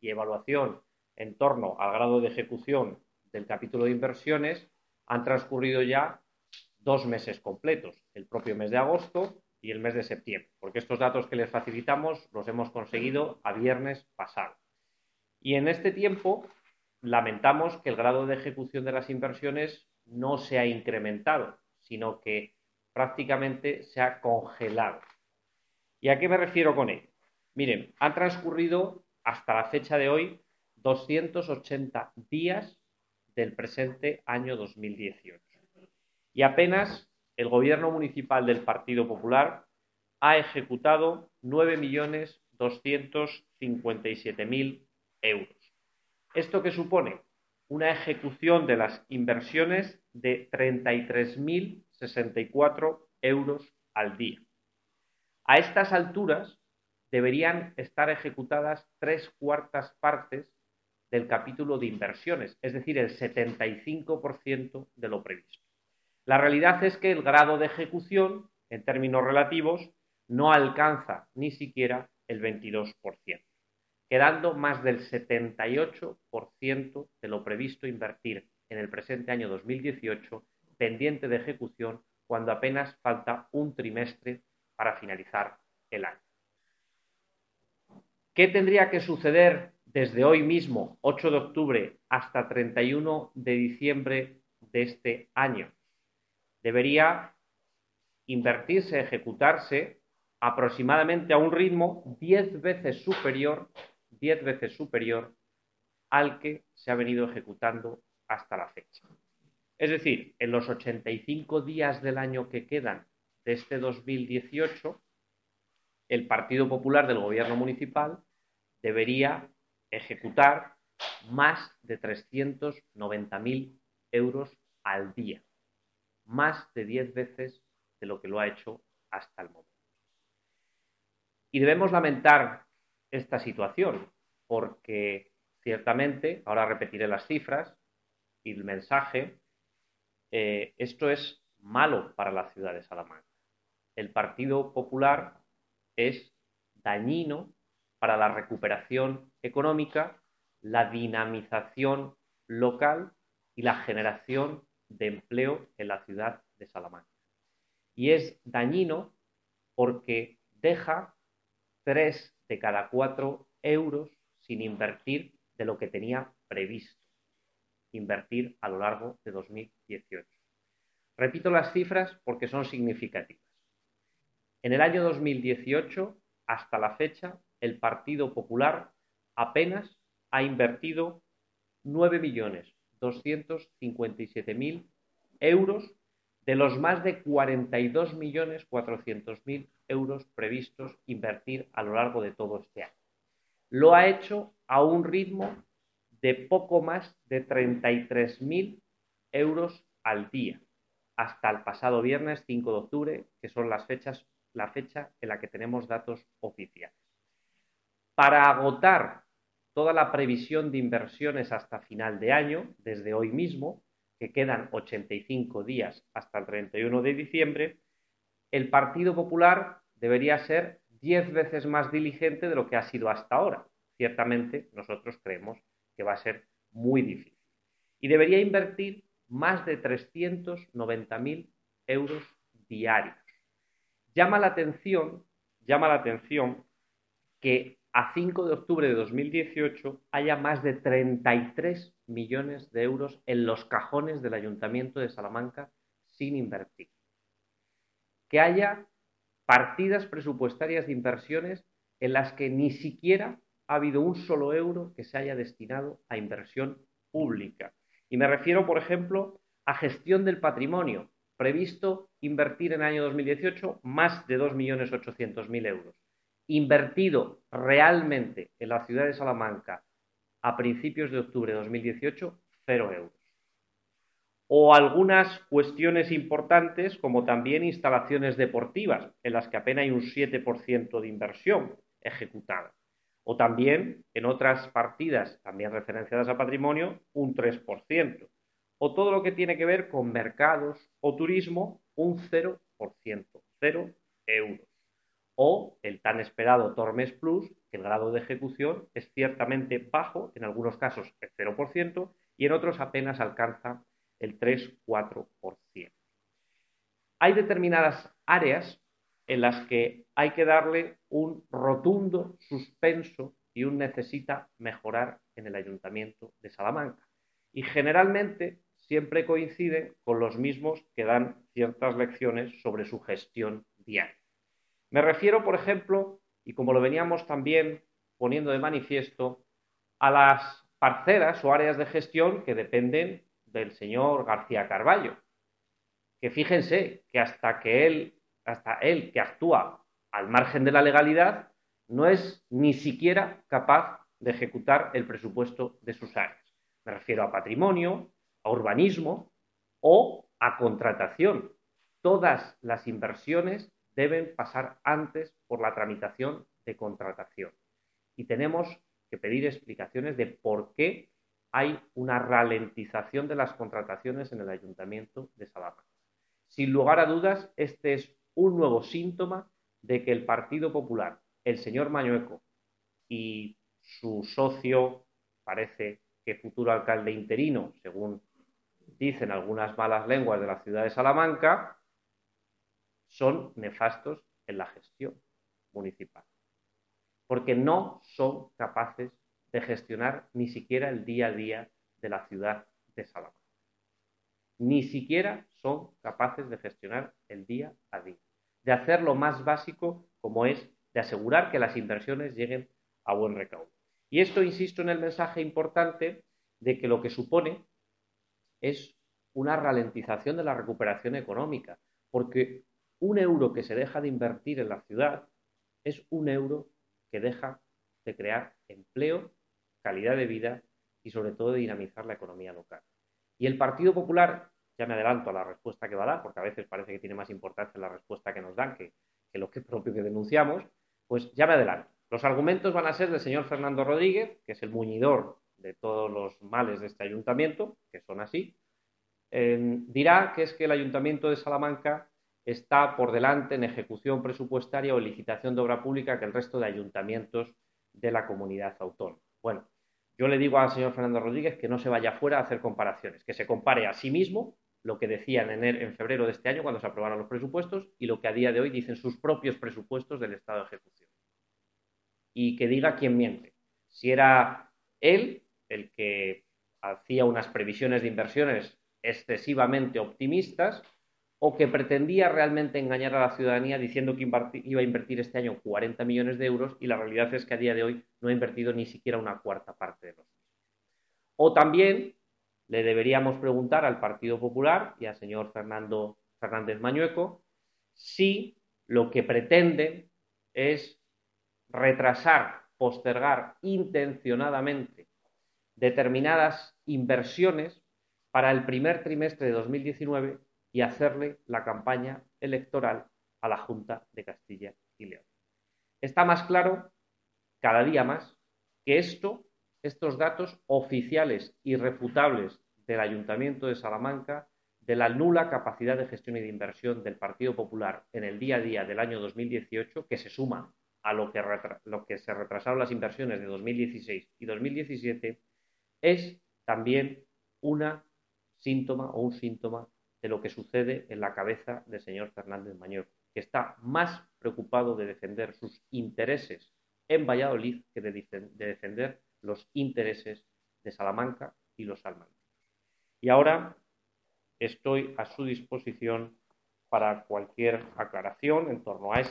y evaluación en torno al grado de ejecución del capítulo de inversiones, han transcurrido ya dos meses completos, el propio mes de agosto y el mes de septiembre, porque estos datos que les facilitamos los hemos conseguido a viernes pasado. Y en este tiempo lamentamos que el grado de ejecución de las inversiones no se ha incrementado, sino que prácticamente se ha congelado. ¿Y a qué me refiero con ello? Miren, han transcurrido hasta la fecha de hoy 280 días del presente año 2018. Y apenas el gobierno municipal del Partido Popular ha ejecutado 9.257.000 euros. ¿Esto qué supone? Una ejecución de las inversiones de 33.064 euros al día. A estas alturas deberían estar ejecutadas tres cuartas partes del capítulo de inversiones, es decir, el 75% de lo previsto. La realidad es que el grado de ejecución, en términos relativos, no alcanza ni siquiera el 22%, quedando más del 78% de lo previsto invertir en el presente año 2018 pendiente de ejecución cuando apenas falta un trimestre para finalizar el año. ¿Qué tendría que suceder desde hoy mismo, 8 de octubre, hasta 31 de diciembre de este año? debería invertirse, ejecutarse aproximadamente a un ritmo 10 veces superior, 10 veces superior al que se ha venido ejecutando hasta la fecha. Es decir, en los 85 días del año que quedan de este 2018, el Partido Popular del Gobierno Municipal debería ejecutar más de 390.000 euros al día más de 10 veces de lo que lo ha hecho hasta el momento. Y debemos lamentar esta situación porque ciertamente, ahora repetiré las cifras y el mensaje, eh, esto es malo para la ciudad de Salamanca. El Partido Popular es dañino para la recuperación económica, la dinamización local y la generación de empleo en la ciudad de Salamanca. Y es dañino porque deja tres de cada cuatro euros sin invertir de lo que tenía previsto invertir a lo largo de 2018. Repito las cifras porque son significativas. En el año 2018, hasta la fecha, el Partido Popular apenas ha invertido 9 millones 257.000 euros de los más de 42.400.000 euros previstos invertir a lo largo de todo este año. Lo ha hecho a un ritmo de poco más de 33.000 euros al día, hasta el pasado viernes 5 de octubre, que son las fechas, la fecha en la que tenemos datos oficiales. Para agotar toda la previsión de inversiones hasta final de año, desde hoy mismo, que quedan 85 días hasta el 31 de diciembre, el Partido Popular debería ser 10 veces más diligente de lo que ha sido hasta ahora. Ciertamente nosotros creemos que va a ser muy difícil. Y debería invertir más de 390.000 euros diarios. Llama la atención, llama la atención que a 5 de octubre de 2018 haya más de 33 millones de euros en los cajones del Ayuntamiento de Salamanca sin invertir. Que haya partidas presupuestarias de inversiones en las que ni siquiera ha habido un solo euro que se haya destinado a inversión pública. Y me refiero, por ejemplo, a gestión del patrimonio, previsto invertir en el año 2018 más de 2.800.000 euros invertido realmente en la ciudad de Salamanca a principios de octubre de 2018, cero euros. O algunas cuestiones importantes como también instalaciones deportivas, en las que apenas hay un 7% de inversión ejecutada. O también en otras partidas, también referenciadas a patrimonio, un 3%. O todo lo que tiene que ver con mercados o turismo, un 0%, cero euros o el tan esperado Tormes Plus, que el grado de ejecución es ciertamente bajo, en algunos casos el 0%, y en otros apenas alcanza el 3-4%. Hay determinadas áreas en las que hay que darle un rotundo suspenso y un necesita mejorar en el ayuntamiento de Salamanca. Y generalmente siempre coinciden con los mismos que dan ciertas lecciones sobre su gestión diaria. Me refiero, por ejemplo, y como lo veníamos también poniendo de manifiesto, a las parcelas o áreas de gestión que dependen del señor García Carballo. Que fíjense que hasta que él, hasta él que actúa al margen de la legalidad, no es ni siquiera capaz de ejecutar el presupuesto de sus áreas. Me refiero a patrimonio, a urbanismo o a contratación. Todas las inversiones deben pasar antes por la tramitación de contratación. Y tenemos que pedir explicaciones de por qué hay una ralentización de las contrataciones en el Ayuntamiento de Salamanca. Sin lugar a dudas, este es un nuevo síntoma de que el Partido Popular, el señor Mañueco y su socio, parece que futuro alcalde interino, según dicen algunas malas lenguas de la ciudad de Salamanca, son nefastos en la gestión municipal. Porque no son capaces de gestionar ni siquiera el día a día de la ciudad de Salamanca. Ni siquiera son capaces de gestionar el día a día, de hacer lo más básico como es de asegurar que las inversiones lleguen a buen recaudo. Y esto, insisto en el mensaje importante de que lo que supone es una ralentización de la recuperación económica, porque un euro que se deja de invertir en la ciudad es un euro que deja de crear empleo calidad de vida y sobre todo de dinamizar la economía local. Y el Partido Popular, ya me adelanto a la respuesta que va a dar, porque a veces parece que tiene más importancia la respuesta que nos dan que, lo que propio que denunciamos, pues ya me adelanto. Los argumentos van a ser del señor Fernando Rodríguez, que es el muñidor de todos los males de este ayuntamiento, que son así. dirá que es que el ayuntamiento de Salamanca está por delante en ejecución presupuestaria o licitación de obra pública que el resto de ayuntamientos de la comunidad autónoma. Bueno, yo le digo al señor Fernando Rodríguez que no se vaya fuera a hacer comparaciones, que se compare a sí mismo lo que decía en, en febrero de este año cuando se aprobaron los presupuestos y lo que a día de hoy dicen sus propios presupuestos del estado de ejecución. Y que diga quién miente. Si era él el que hacía unas previsiones de inversiones excesivamente optimistas o que pretendía realmente engañar a la ciudadanía diciendo que iba a invertir este año 40 millones de euros y la realidad es que a día de hoy no ha invertido ni siquiera una cuarta parte de los. O también le deberíamos preguntar al Partido Popular y al señor Fernando Fernández Mañueco si lo que pretenden es retrasar, postergar intencionadamente determinadas inversiones para el primer trimestre de 2019 y hacerle la campaña electoral a la Junta de Castilla y León. Está más claro, cada día más, que esto, estos datos oficiales y refutables del Ayuntamiento de Salamanca, de la nula capacidad de gestión y de inversión del Partido Popular en el día a día del año 2018, que se suma a lo que, lo que se retrasaron las inversiones de 2016 y 2017, es también una síntoma o un síntoma de lo que sucede en la cabeza del señor Fernández Mañor, que está más preocupado de defender sus intereses en Valladolid que de, defender los intereses de Salamanca y los salmantinos. Y ahora estoy a su disposición para cualquier aclaración en torno a esto.